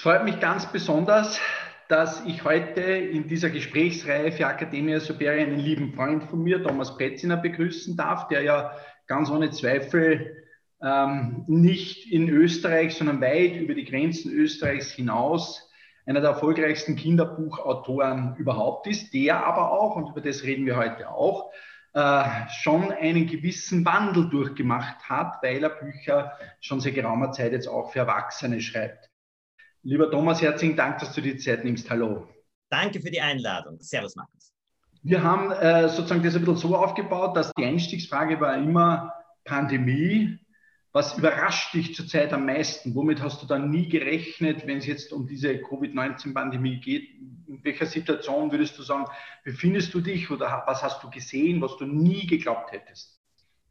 Es freut mich ganz besonders, dass ich heute in dieser Gesprächsreihe für Akademia Superia einen lieben Freund von mir, Thomas Pretziner, begrüßen darf, der ja ganz ohne Zweifel ähm, nicht in Österreich, sondern weit über die Grenzen Österreichs hinaus einer der erfolgreichsten Kinderbuchautoren überhaupt ist, der aber auch, und über das reden wir heute auch, äh, schon einen gewissen Wandel durchgemacht hat, weil er Bücher schon seit geraumer Zeit jetzt auch für Erwachsene schreibt. Lieber Thomas, herzlichen Dank, dass du die Zeit nimmst. Hallo. Danke für die Einladung. Servus, Markus. Wir haben äh, sozusagen das ein bisschen so aufgebaut, dass die Einstiegsfrage war immer Pandemie. Was überrascht dich zurzeit am meisten? Womit hast du dann nie gerechnet, wenn es jetzt um diese Covid-19-Pandemie geht? In welcher Situation würdest du sagen, befindest du dich oder was hast du gesehen, was du nie geglaubt hättest?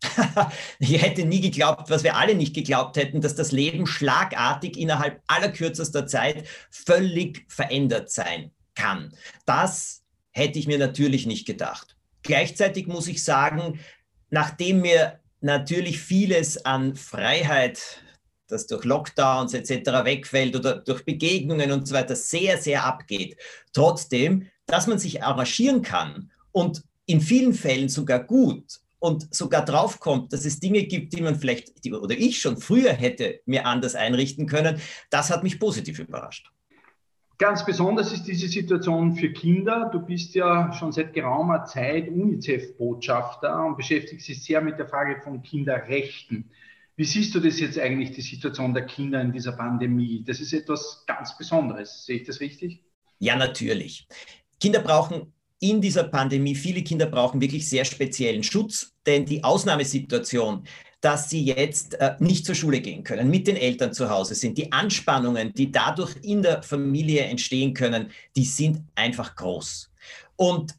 ich hätte nie geglaubt, was wir alle nicht geglaubt hätten, dass das Leben schlagartig innerhalb allerkürzester Zeit völlig verändert sein kann. Das hätte ich mir natürlich nicht gedacht. Gleichzeitig muss ich sagen, nachdem mir natürlich vieles an Freiheit, das durch Lockdowns etc. wegfällt oder durch Begegnungen und so weiter sehr, sehr abgeht, trotzdem, dass man sich arrangieren kann und in vielen Fällen sogar gut und sogar draufkommt, dass es Dinge gibt, die man vielleicht die, oder ich schon früher hätte mir anders einrichten können, das hat mich positiv überrascht. Ganz besonders ist diese Situation für Kinder. Du bist ja schon seit geraumer Zeit UNICEF-Botschafter und beschäftigst dich sehr mit der Frage von Kinderrechten. Wie siehst du das jetzt eigentlich, die Situation der Kinder in dieser Pandemie? Das ist etwas ganz Besonderes. Sehe ich das richtig? Ja, natürlich. Kinder brauchen in dieser Pandemie, viele Kinder brauchen wirklich sehr speziellen Schutz, denn die Ausnahmesituation, dass sie jetzt äh, nicht zur Schule gehen können, mit den Eltern zu Hause sind, die Anspannungen, die dadurch in der Familie entstehen können, die sind einfach groß. Und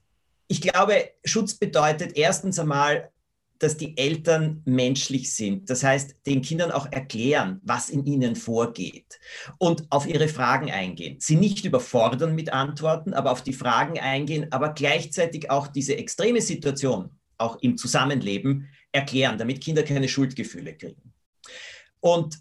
ich glaube, Schutz bedeutet erstens einmal dass die Eltern menschlich sind. Das heißt, den Kindern auch erklären, was in ihnen vorgeht und auf ihre Fragen eingehen. Sie nicht überfordern mit Antworten, aber auf die Fragen eingehen, aber gleichzeitig auch diese extreme Situation, auch im Zusammenleben, erklären, damit Kinder keine Schuldgefühle kriegen. Und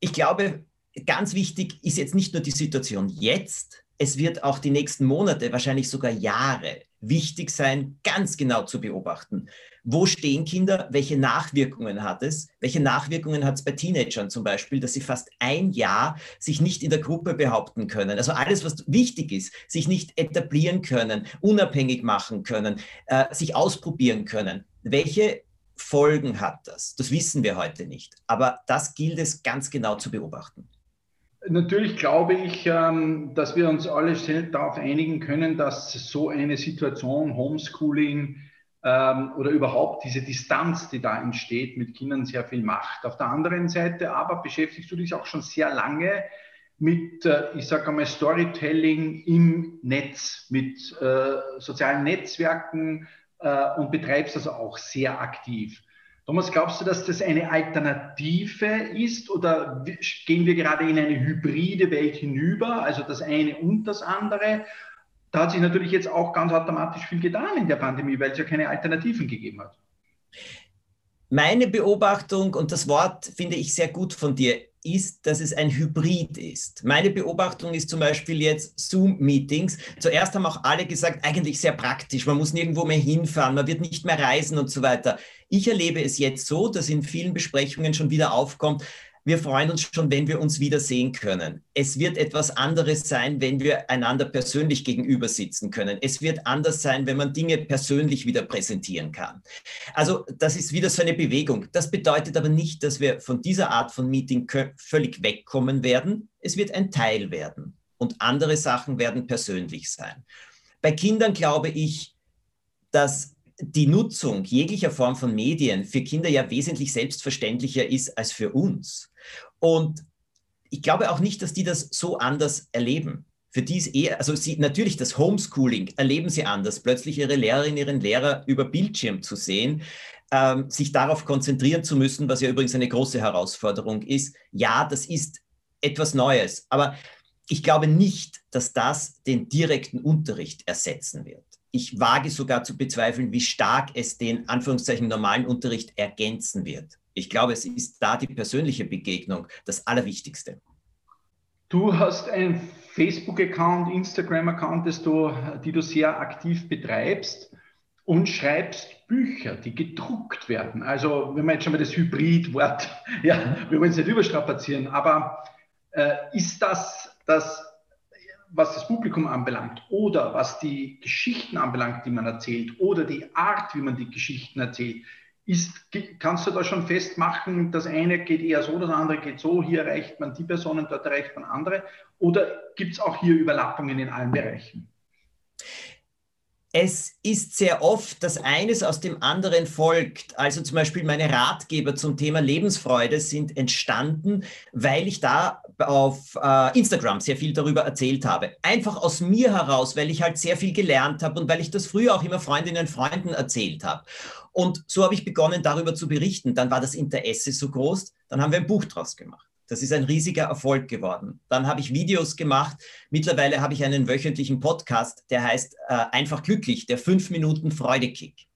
ich glaube, ganz wichtig ist jetzt nicht nur die Situation jetzt, es wird auch die nächsten Monate, wahrscheinlich sogar Jahre wichtig sein, ganz genau zu beobachten. Wo stehen Kinder? Welche Nachwirkungen hat es? Welche Nachwirkungen hat es bei Teenagern zum Beispiel, dass sie fast ein Jahr sich nicht in der Gruppe behaupten können? Also alles, was wichtig ist, sich nicht etablieren können, unabhängig machen können, äh, sich ausprobieren können. Welche Folgen hat das? Das wissen wir heute nicht. Aber das gilt es ganz genau zu beobachten. Natürlich glaube ich, ähm, dass wir uns alle darauf einigen können, dass so eine Situation, Homeschooling ähm, oder überhaupt diese Distanz, die da entsteht, mit Kindern sehr viel macht. Auf der anderen Seite aber beschäftigst du dich auch schon sehr lange mit, äh, ich sage einmal, Storytelling im Netz, mit äh, sozialen Netzwerken äh, und betreibst das auch sehr aktiv. Thomas, glaubst du, dass das eine Alternative ist oder gehen wir gerade in eine hybride Welt hinüber, also das eine und das andere? Da hat sich natürlich jetzt auch ganz automatisch viel getan in der Pandemie, weil es ja keine Alternativen gegeben hat. Meine Beobachtung, und das Wort finde ich sehr gut von dir, ist, dass es ein Hybrid ist. Meine Beobachtung ist zum Beispiel jetzt Zoom-Meetings. Zuerst haben auch alle gesagt, eigentlich sehr praktisch, man muss nirgendwo mehr hinfahren, man wird nicht mehr reisen und so weiter. Ich erlebe es jetzt so, dass in vielen Besprechungen schon wieder aufkommt, wir freuen uns schon, wenn wir uns wiedersehen können. Es wird etwas anderes sein, wenn wir einander persönlich gegenüber sitzen können. Es wird anders sein, wenn man Dinge persönlich wieder präsentieren kann. Also das ist wieder so eine Bewegung. Das bedeutet aber nicht, dass wir von dieser Art von Meeting völlig wegkommen werden. Es wird ein Teil werden und andere Sachen werden persönlich sein. Bei Kindern glaube ich, dass die Nutzung jeglicher Form von Medien für Kinder ja wesentlich selbstverständlicher ist als für uns. Und ich glaube auch nicht, dass die das so anders erleben. Für die ist eher, also sie, natürlich das Homeschooling erleben sie anders, plötzlich ihre Lehrerinnen, ihren Lehrer über Bildschirm zu sehen, ähm, sich darauf konzentrieren zu müssen, was ja übrigens eine große Herausforderung ist. Ja, das ist etwas Neues, aber ich glaube nicht, dass das den direkten Unterricht ersetzen wird. Ich wage sogar zu bezweifeln, wie stark es den Anführungszeichen normalen Unterricht ergänzen wird. Ich glaube, es ist da die persönliche Begegnung das Allerwichtigste. Du hast einen Facebook-Account, Instagram-Account, die du sehr aktiv betreibst und schreibst Bücher, die gedruckt werden. Also, wenn man jetzt schon mal das Hybrid-Wort, ja, wir wollen es nicht überstrapazieren, aber äh, ist das das, was das Publikum anbelangt oder was die Geschichten anbelangt, die man erzählt oder die Art, wie man die Geschichten erzählt, ist, kannst du da schon festmachen, das eine geht eher so, das andere geht so, hier erreicht man die Personen, dort erreicht man andere? Oder gibt es auch hier Überlappungen in allen Bereichen? Es ist sehr oft, dass eines aus dem anderen folgt. Also zum Beispiel meine Ratgeber zum Thema Lebensfreude sind entstanden, weil ich da auf äh, Instagram sehr viel darüber erzählt habe. Einfach aus mir heraus, weil ich halt sehr viel gelernt habe und weil ich das früher auch immer Freundinnen und Freunden erzählt habe. Und so habe ich begonnen, darüber zu berichten. Dann war das Interesse so groß, dann haben wir ein Buch draus gemacht. Das ist ein riesiger Erfolg geworden. Dann habe ich Videos gemacht. Mittlerweile habe ich einen wöchentlichen Podcast, der heißt äh, Einfach glücklich, der 5 Minuten Freudekick.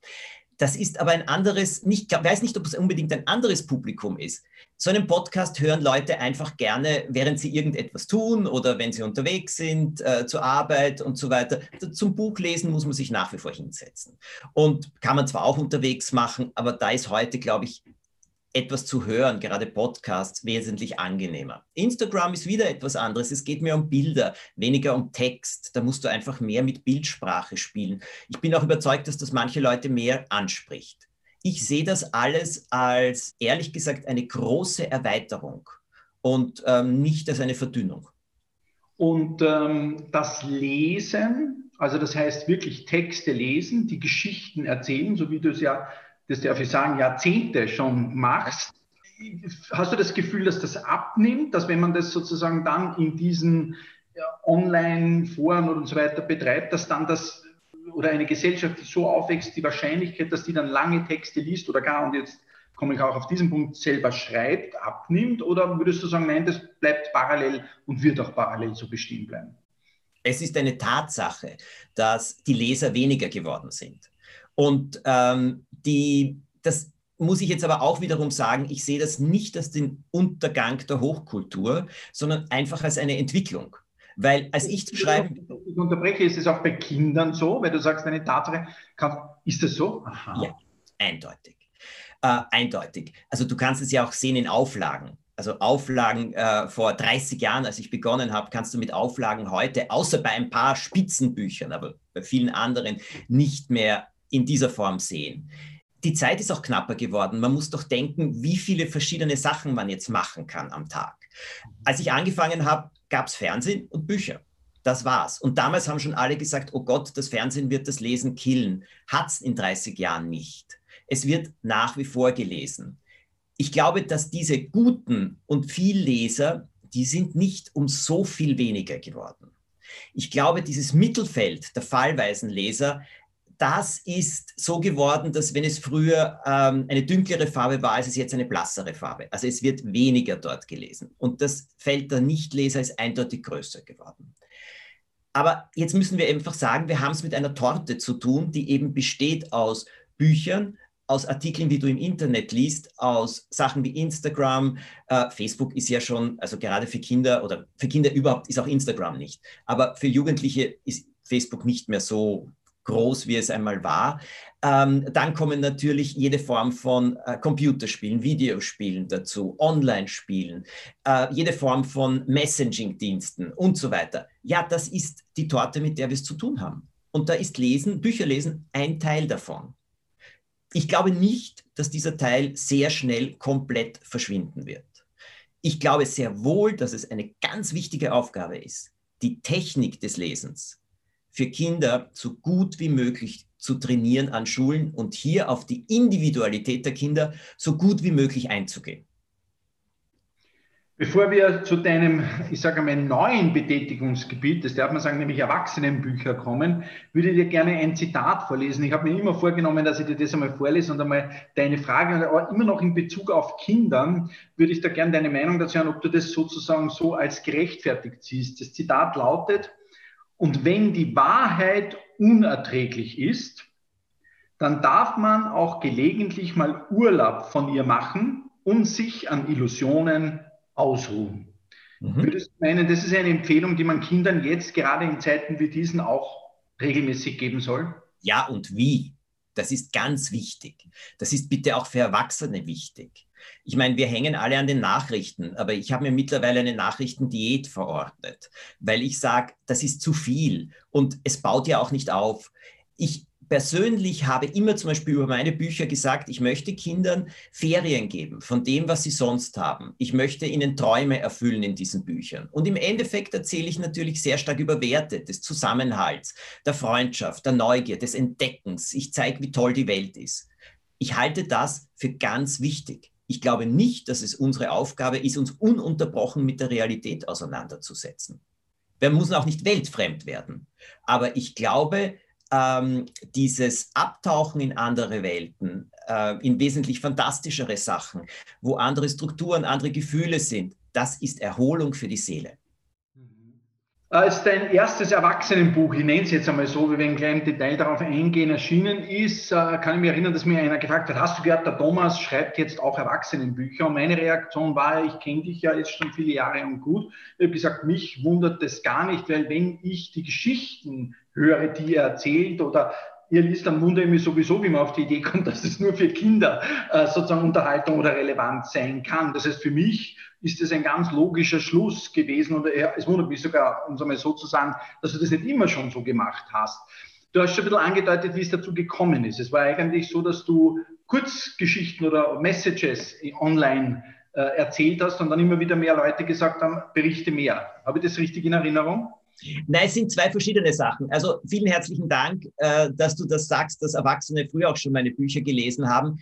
Das ist aber ein anderes, ich weiß nicht, ob es unbedingt ein anderes Publikum ist. So einen Podcast hören Leute einfach gerne, während sie irgendetwas tun oder wenn sie unterwegs sind, äh, zur Arbeit und so weiter. Zum Buchlesen muss man sich nach wie vor hinsetzen. Und kann man zwar auch unterwegs machen, aber da ist heute, glaube ich, etwas zu hören, gerade Podcasts, wesentlich angenehmer. Instagram ist wieder etwas anderes. Es geht mehr um Bilder, weniger um Text. Da musst du einfach mehr mit Bildsprache spielen. Ich bin auch überzeugt, dass das manche Leute mehr anspricht. Ich sehe das alles als, ehrlich gesagt, eine große Erweiterung und ähm, nicht als eine Verdünnung. Und ähm, das Lesen, also das heißt wirklich Texte lesen, die Geschichten erzählen, so wie du es ja das darf ich sagen, Jahrzehnte schon machst, hast du das Gefühl, dass das abnimmt, dass wenn man das sozusagen dann in diesen Online-Foren und so weiter betreibt, dass dann das oder eine Gesellschaft, die so aufwächst, die Wahrscheinlichkeit, dass die dann lange Texte liest oder gar, und jetzt komme ich auch auf diesen Punkt, selber schreibt, abnimmt? Oder würdest du sagen, nein, das bleibt parallel und wird auch parallel so bestehen bleiben? Es ist eine Tatsache, dass die Leser weniger geworden sind. Und ähm, die, das muss ich jetzt aber auch wiederum sagen, ich sehe das nicht als den Untergang der Hochkultur, sondern einfach als eine Entwicklung. Weil als ich zu schreiben. Ich unterbreche, ist es auch bei Kindern so, weil du sagst, eine Tatsache, ist das so? Aha. Ja, eindeutig. Äh, eindeutig. Also du kannst es ja auch sehen in Auflagen. Also Auflagen äh, vor 30 Jahren, als ich begonnen habe, kannst du mit Auflagen heute, außer bei ein paar Spitzenbüchern, aber bei vielen anderen, nicht mehr in dieser Form sehen. Die Zeit ist auch knapper geworden. Man muss doch denken, wie viele verschiedene Sachen man jetzt machen kann am Tag. Als ich angefangen habe, gab es Fernsehen und Bücher. Das war's. Und damals haben schon alle gesagt, oh Gott, das Fernsehen wird das Lesen killen. Hat es in 30 Jahren nicht. Es wird nach wie vor gelesen. Ich glaube, dass diese guten und viel Leser, die sind nicht um so viel weniger geworden. Ich glaube, dieses Mittelfeld der fallweisen Leser, das ist so geworden, dass wenn es früher ähm, eine dunklere Farbe war, ist es jetzt eine blassere Farbe. Also es wird weniger dort gelesen. Und das Feld der Nichtleser ist eindeutig größer geworden. Aber jetzt müssen wir einfach sagen, wir haben es mit einer Torte zu tun, die eben besteht aus Büchern, aus Artikeln, die du im Internet liest, aus Sachen wie Instagram. Äh, Facebook ist ja schon, also gerade für Kinder oder für Kinder überhaupt ist auch Instagram nicht. Aber für Jugendliche ist Facebook nicht mehr so groß, wie es einmal war. Ähm, dann kommen natürlich jede Form von äh, Computerspielen, Videospielen dazu, Online-Spielen, äh, jede Form von Messaging-Diensten und so weiter. Ja, das ist die Torte, mit der wir es zu tun haben. Und da ist Lesen, Bücherlesen ein Teil davon. Ich glaube nicht, dass dieser Teil sehr schnell komplett verschwinden wird. Ich glaube sehr wohl, dass es eine ganz wichtige Aufgabe ist, die Technik des Lesens für Kinder so gut wie möglich zu trainieren an Schulen und hier auf die Individualität der Kinder so gut wie möglich einzugehen. Bevor wir zu deinem, ich sage mal, neuen Betätigungsgebiet, das darf man sagen, nämlich Erwachsenenbücher kommen, würde ich dir gerne ein Zitat vorlesen. Ich habe mir immer vorgenommen, dass ich dir das einmal vorlese und einmal deine Frage, aber immer noch in Bezug auf Kindern, würde ich da gerne deine Meinung dazu hören, ob du das sozusagen so als gerechtfertigt siehst. Das Zitat lautet, und wenn die Wahrheit unerträglich ist, dann darf man auch gelegentlich mal Urlaub von ihr machen und sich an Illusionen ausruhen. Mhm. Würdest du meinen, das ist eine Empfehlung, die man Kindern jetzt gerade in Zeiten wie diesen auch regelmäßig geben soll? Ja, und wie? Das ist ganz wichtig. Das ist bitte auch für Erwachsene wichtig. Ich meine, wir hängen alle an den Nachrichten, aber ich habe mir mittlerweile eine Nachrichtendiät verordnet, weil ich sage, das ist zu viel und es baut ja auch nicht auf. Ich persönlich habe immer zum Beispiel über meine Bücher gesagt, ich möchte Kindern Ferien geben von dem, was sie sonst haben. Ich möchte ihnen Träume erfüllen in diesen Büchern. Und im Endeffekt erzähle ich natürlich sehr stark über Werte des Zusammenhalts, der Freundschaft, der Neugier, des Entdeckens. Ich zeige, wie toll die Welt ist. Ich halte das für ganz wichtig. Ich glaube nicht, dass es unsere Aufgabe ist, uns ununterbrochen mit der Realität auseinanderzusetzen. Wir müssen auch nicht weltfremd werden. Aber ich glaube, ähm, dieses Abtauchen in andere Welten, äh, in wesentlich fantastischere Sachen, wo andere Strukturen, andere Gefühle sind, das ist Erholung für die Seele. Als dein erstes Erwachsenenbuch, ich nenne es jetzt einmal so, wie wir in kleinem Detail darauf eingehen, erschienen ist, äh, kann ich mich erinnern, dass mir einer gefragt hat, hast du gehört, der Thomas schreibt jetzt auch Erwachsenenbücher? Und meine Reaktion war, ich kenne dich ja jetzt schon viele Jahre und gut. Ich habe gesagt, mich wundert das gar nicht, weil wenn ich die Geschichten höre, die er erzählt oder ihr liest, dann wundere ich mich sowieso, wie man auf die Idee kommt, dass es nur für Kinder äh, sozusagen Unterhaltung oder relevant sein kann. Das heißt, für mich ist das ein ganz logischer Schluss gewesen und es wundert mich sogar, um es einmal so zu sagen, dass du das nicht immer schon so gemacht hast. Du hast schon ein bisschen angedeutet, wie es dazu gekommen ist. Es war eigentlich so, dass du Kurzgeschichten oder Messages online äh, erzählt hast und dann immer wieder mehr Leute gesagt haben, berichte mehr. Habe ich das richtig in Erinnerung? Nein, es sind zwei verschiedene Sachen. Also vielen herzlichen Dank, äh, dass du das sagst, dass Erwachsene früher auch schon meine Bücher gelesen haben.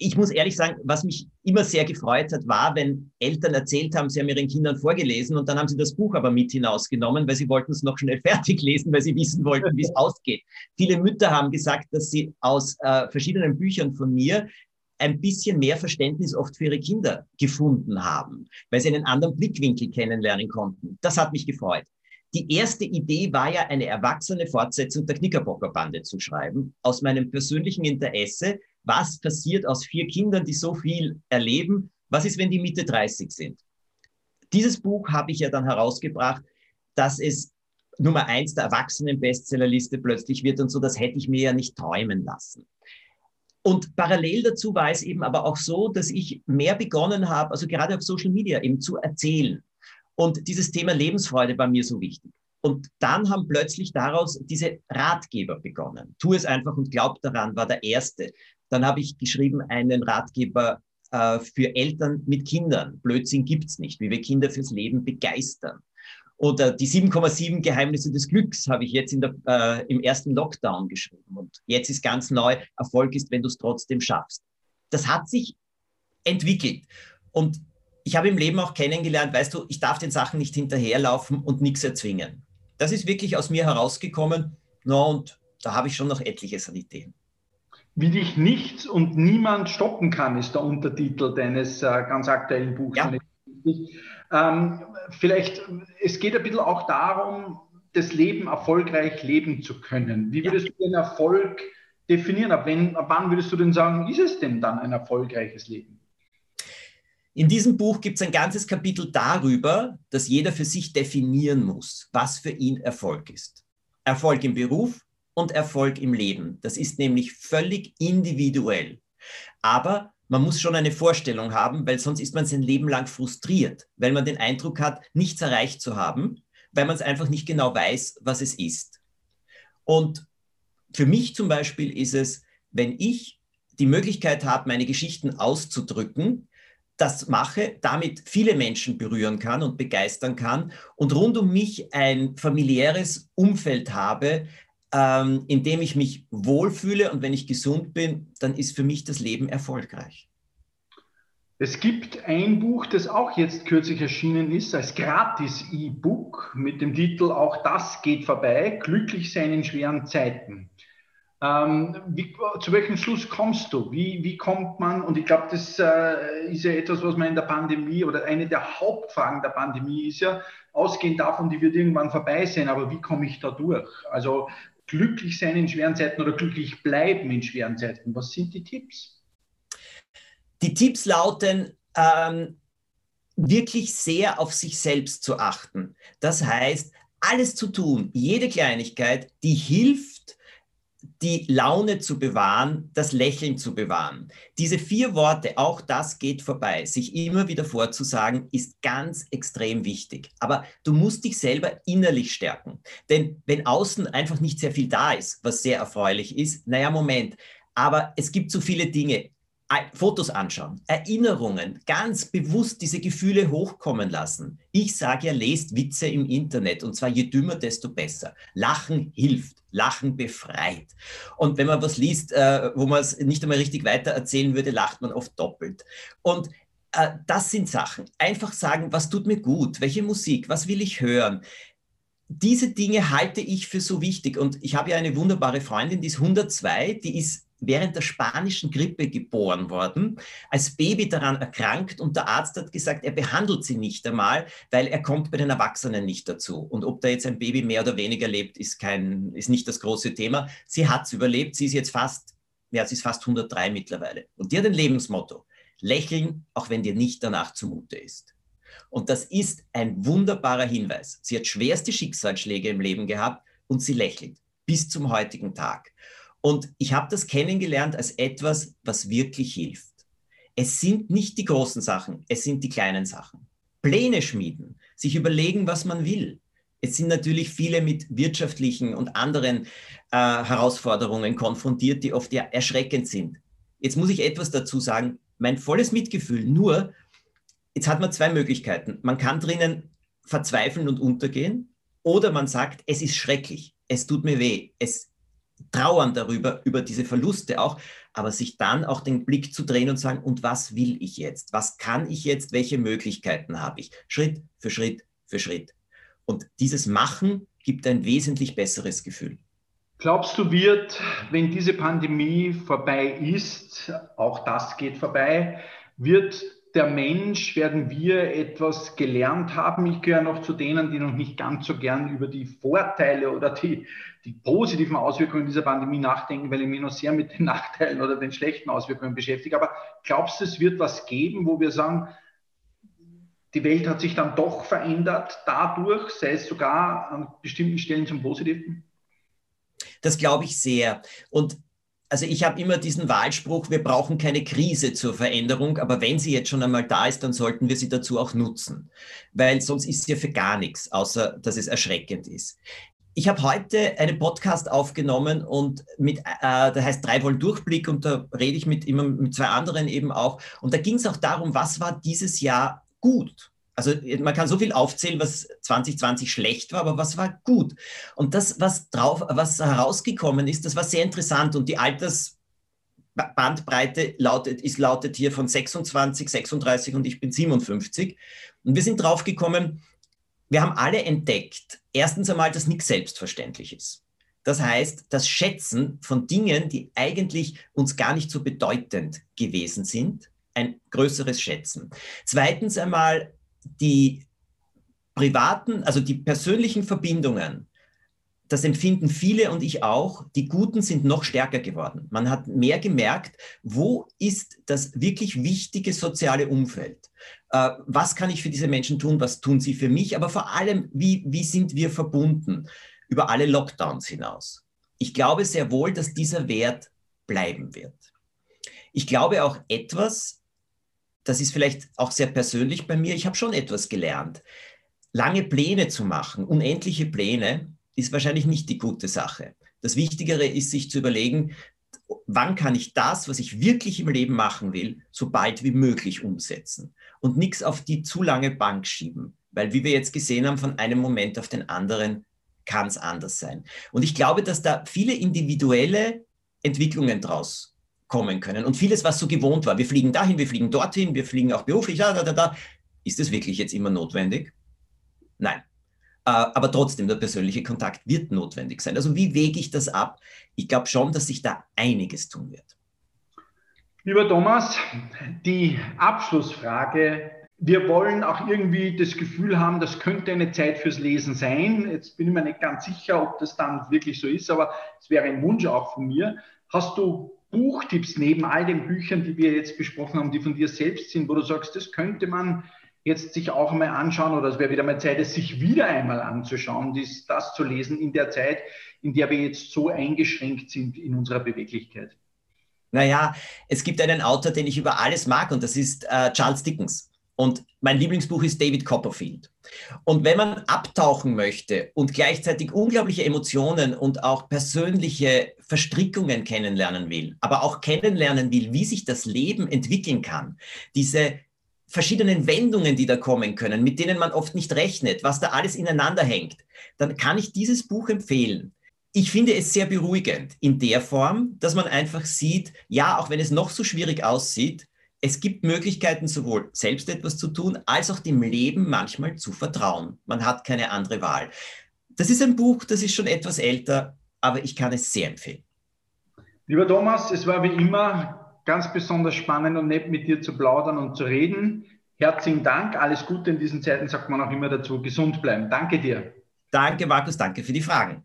Ich muss ehrlich sagen, was mich immer sehr gefreut hat, war, wenn Eltern erzählt haben, sie haben ihren Kindern vorgelesen und dann haben sie das Buch aber mit hinausgenommen, weil sie wollten es noch schnell fertig lesen, weil sie wissen wollten, wie es ausgeht. Viele Mütter haben gesagt, dass sie aus äh, verschiedenen Büchern von mir ein bisschen mehr Verständnis oft für ihre Kinder gefunden haben, weil sie einen anderen Blickwinkel kennenlernen konnten. Das hat mich gefreut. Die erste Idee war ja, eine erwachsene Fortsetzung der Knickerbockerbande zu schreiben, aus meinem persönlichen Interesse. Was passiert aus vier Kindern, die so viel erleben? Was ist, wenn die Mitte 30 sind? Dieses Buch habe ich ja dann herausgebracht, dass es Nummer eins der Erwachsenen-Bestsellerliste plötzlich wird und so, das hätte ich mir ja nicht träumen lassen. Und parallel dazu war es eben aber auch so, dass ich mehr begonnen habe, also gerade auf Social Media eben zu erzählen. Und dieses Thema Lebensfreude war mir so wichtig. Und dann haben plötzlich daraus diese Ratgeber begonnen. Tu es einfach und glaub daran, war der erste. Dann habe ich geschrieben einen Ratgeber äh, für Eltern mit Kindern. Blödsinn gibt's nicht, wie wir Kinder fürs Leben begeistern. Oder die 7,7 Geheimnisse des Glücks habe ich jetzt der, äh, im ersten Lockdown geschrieben. Und jetzt ist ganz neu, Erfolg ist, wenn du es trotzdem schaffst. Das hat sich entwickelt. Und ich habe im Leben auch kennengelernt, weißt du, ich darf den Sachen nicht hinterherlaufen und nichts erzwingen. Das ist wirklich aus mir herausgekommen. No, und da habe ich schon noch etliches an Ideen. Wie dich nichts und niemand stoppen kann, ist der Untertitel deines äh, ganz aktuellen Buchs. Ja. Ähm, vielleicht, es geht ein bisschen auch darum, das Leben erfolgreich leben zu können. Wie würdest ja. du den Erfolg definieren? Ab, wenn, ab wann würdest du denn sagen, ist es denn dann ein erfolgreiches Leben? In diesem Buch gibt es ein ganzes Kapitel darüber, dass jeder für sich definieren muss, was für ihn Erfolg ist. Erfolg im Beruf und Erfolg im Leben. Das ist nämlich völlig individuell. Aber man muss schon eine Vorstellung haben, weil sonst ist man sein Leben lang frustriert, weil man den Eindruck hat, nichts erreicht zu haben, weil man es einfach nicht genau weiß, was es ist. Und für mich zum Beispiel ist es, wenn ich die Möglichkeit habe, meine Geschichten auszudrücken, das mache, damit viele Menschen berühren kann und begeistern kann und rund um mich ein familiäres Umfeld habe, ähm, in dem ich mich wohlfühle und wenn ich gesund bin, dann ist für mich das Leben erfolgreich. Es gibt ein Buch, das auch jetzt kürzlich erschienen ist, als Gratis-E-Book mit dem Titel Auch das geht vorbei, glücklich sein in schweren Zeiten. Ähm, wie, zu welchem Schluss kommst du? Wie, wie kommt man, und ich glaube, das äh, ist ja etwas, was man in der Pandemie oder eine der Hauptfragen der Pandemie ist ja, ausgehend davon, die wird irgendwann vorbei sein, aber wie komme ich da durch? Also glücklich sein in schweren Zeiten oder glücklich bleiben in schweren Zeiten. Was sind die Tipps? Die Tipps lauten, ähm, wirklich sehr auf sich selbst zu achten. Das heißt, alles zu tun, jede Kleinigkeit, die hilft, die Laune zu bewahren, das Lächeln zu bewahren. Diese vier Worte, auch das geht vorbei, sich immer wieder vorzusagen, ist ganz extrem wichtig. Aber du musst dich selber innerlich stärken. Denn wenn außen einfach nicht sehr viel da ist, was sehr erfreulich ist, naja, Moment, aber es gibt so viele Dinge. Fotos anschauen, Erinnerungen, ganz bewusst diese Gefühle hochkommen lassen. Ich sage ja, lest Witze im Internet und zwar je dümmer, desto besser. Lachen hilft, Lachen befreit. Und wenn man was liest, äh, wo man es nicht einmal richtig weiter erzählen würde, lacht man oft doppelt. Und äh, das sind Sachen. Einfach sagen, was tut mir gut, welche Musik, was will ich hören. Diese Dinge halte ich für so wichtig. Und ich habe ja eine wunderbare Freundin, die ist 102, die ist während der spanischen Grippe geboren worden, als Baby daran erkrankt und der Arzt hat gesagt, er behandelt sie nicht einmal, weil er kommt bei den Erwachsenen nicht dazu. Und ob da jetzt ein Baby mehr oder weniger lebt, ist, kein, ist nicht das große Thema. Sie hat es überlebt, sie ist jetzt fast, ja, sie ist fast 103 mittlerweile. Und die hat ein Lebensmotto, lächeln, auch wenn dir nicht danach zumute ist. Und das ist ein wunderbarer Hinweis. Sie hat schwerste Schicksalsschläge im Leben gehabt und sie lächelt bis zum heutigen Tag. Und ich habe das kennengelernt als etwas, was wirklich hilft. Es sind nicht die großen Sachen, es sind die kleinen Sachen. Pläne schmieden, sich überlegen, was man will. Es sind natürlich viele mit wirtschaftlichen und anderen äh, Herausforderungen konfrontiert, die oft ja erschreckend sind. Jetzt muss ich etwas dazu sagen, mein volles Mitgefühl, nur jetzt hat man zwei Möglichkeiten. Man kann drinnen verzweifeln und untergehen oder man sagt, es ist schrecklich, es tut mir weh, es trauern darüber, über diese Verluste auch, aber sich dann auch den Blick zu drehen und sagen, und was will ich jetzt? Was kann ich jetzt? Welche Möglichkeiten habe ich? Schritt für Schritt für Schritt. Und dieses Machen gibt ein wesentlich besseres Gefühl. Glaubst du, wird, wenn diese Pandemie vorbei ist, auch das geht vorbei, wird der Mensch, werden wir etwas gelernt haben. Ich gehöre noch zu denen, die noch nicht ganz so gern über die Vorteile oder die, die positiven Auswirkungen dieser Pandemie nachdenken, weil ich mich noch sehr mit den Nachteilen oder den schlechten Auswirkungen beschäftige. Aber glaubst du, es wird was geben, wo wir sagen, die Welt hat sich dann doch verändert dadurch, sei es sogar an bestimmten Stellen zum Positiven? Das glaube ich sehr. Und also ich habe immer diesen Wahlspruch, wir brauchen keine Krise zur Veränderung, aber wenn sie jetzt schon einmal da ist, dann sollten wir sie dazu auch nutzen, weil sonst ist sie ja für gar nichts, außer dass es erschreckend ist. Ich habe heute einen Podcast aufgenommen und mit, äh, der heißt Drei Wohl Durchblick und da rede ich mit immer mit zwei anderen eben auch. Und da ging es auch darum, was war dieses Jahr gut? Also man kann so viel aufzählen, was 2020 schlecht war, aber was war gut? Und das, was drauf, was herausgekommen ist, das war sehr interessant und die Altersbandbreite lautet, ist lautet hier von 26, 36 und ich bin 57. Und wir sind draufgekommen, wir haben alle entdeckt, erstens einmal, dass nichts selbstverständlich ist. Das heißt, das Schätzen von Dingen, die eigentlich uns gar nicht so bedeutend gewesen sind, ein größeres Schätzen. Zweitens einmal die privaten, also die persönlichen Verbindungen, das empfinden viele und ich auch, die guten sind noch stärker geworden. Man hat mehr gemerkt, wo ist das wirklich wichtige soziale Umfeld? Äh, was kann ich für diese Menschen tun? Was tun sie für mich? Aber vor allem, wie, wie sind wir verbunden über alle Lockdowns hinaus? Ich glaube sehr wohl, dass dieser Wert bleiben wird. Ich glaube auch etwas, das ist vielleicht auch sehr persönlich bei mir, ich habe schon etwas gelernt. Lange Pläne zu machen, unendliche Pläne, ist wahrscheinlich nicht die gute Sache. Das Wichtigere ist, sich zu überlegen, wann kann ich das, was ich wirklich im Leben machen will, so bald wie möglich umsetzen und nichts auf die zu lange Bank schieben. Weil, wie wir jetzt gesehen haben, von einem Moment auf den anderen kann es anders sein. Und ich glaube, dass da viele individuelle Entwicklungen draus kommen können. Und vieles, was so gewohnt war, wir fliegen dahin, wir fliegen dorthin, wir fliegen auch beruflich, da, da, da, da. Ist es wirklich jetzt immer notwendig? Nein. Äh, aber trotzdem, der persönliche Kontakt wird notwendig sein. Also wie wege ich das ab? Ich glaube schon, dass sich da einiges tun wird. Lieber Thomas, die Abschlussfrage. Wir wollen auch irgendwie das Gefühl haben, das könnte eine Zeit fürs Lesen sein. Jetzt bin ich mir nicht ganz sicher, ob das dann wirklich so ist, aber es wäre ein Wunsch auch von mir. Hast du Buchtipps neben all den Büchern, die wir jetzt besprochen haben, die von dir selbst sind, wo du sagst, das könnte man jetzt sich auch mal anschauen oder es wäre wieder mal Zeit, es sich wieder einmal anzuschauen, dies, das zu lesen in der Zeit, in der wir jetzt so eingeschränkt sind in unserer Beweglichkeit? Naja, es gibt einen Autor, den ich über alles mag und das ist äh, Charles Dickens. Und mein Lieblingsbuch ist David Copperfield. Und wenn man abtauchen möchte und gleichzeitig unglaubliche Emotionen und auch persönliche Verstrickungen kennenlernen will, aber auch kennenlernen will, wie sich das Leben entwickeln kann, diese verschiedenen Wendungen, die da kommen können, mit denen man oft nicht rechnet, was da alles ineinander hängt, dann kann ich dieses Buch empfehlen. Ich finde es sehr beruhigend in der Form, dass man einfach sieht, ja, auch wenn es noch so schwierig aussieht, es gibt Möglichkeiten, sowohl selbst etwas zu tun, als auch dem Leben manchmal zu vertrauen. Man hat keine andere Wahl. Das ist ein Buch, das ist schon etwas älter, aber ich kann es sehr empfehlen. Lieber Thomas, es war wie immer ganz besonders spannend und nett mit dir zu plaudern und zu reden. Herzlichen Dank, alles Gute in diesen Zeiten, sagt man auch immer dazu, gesund bleiben. Danke dir. Danke, Markus, danke für die Fragen.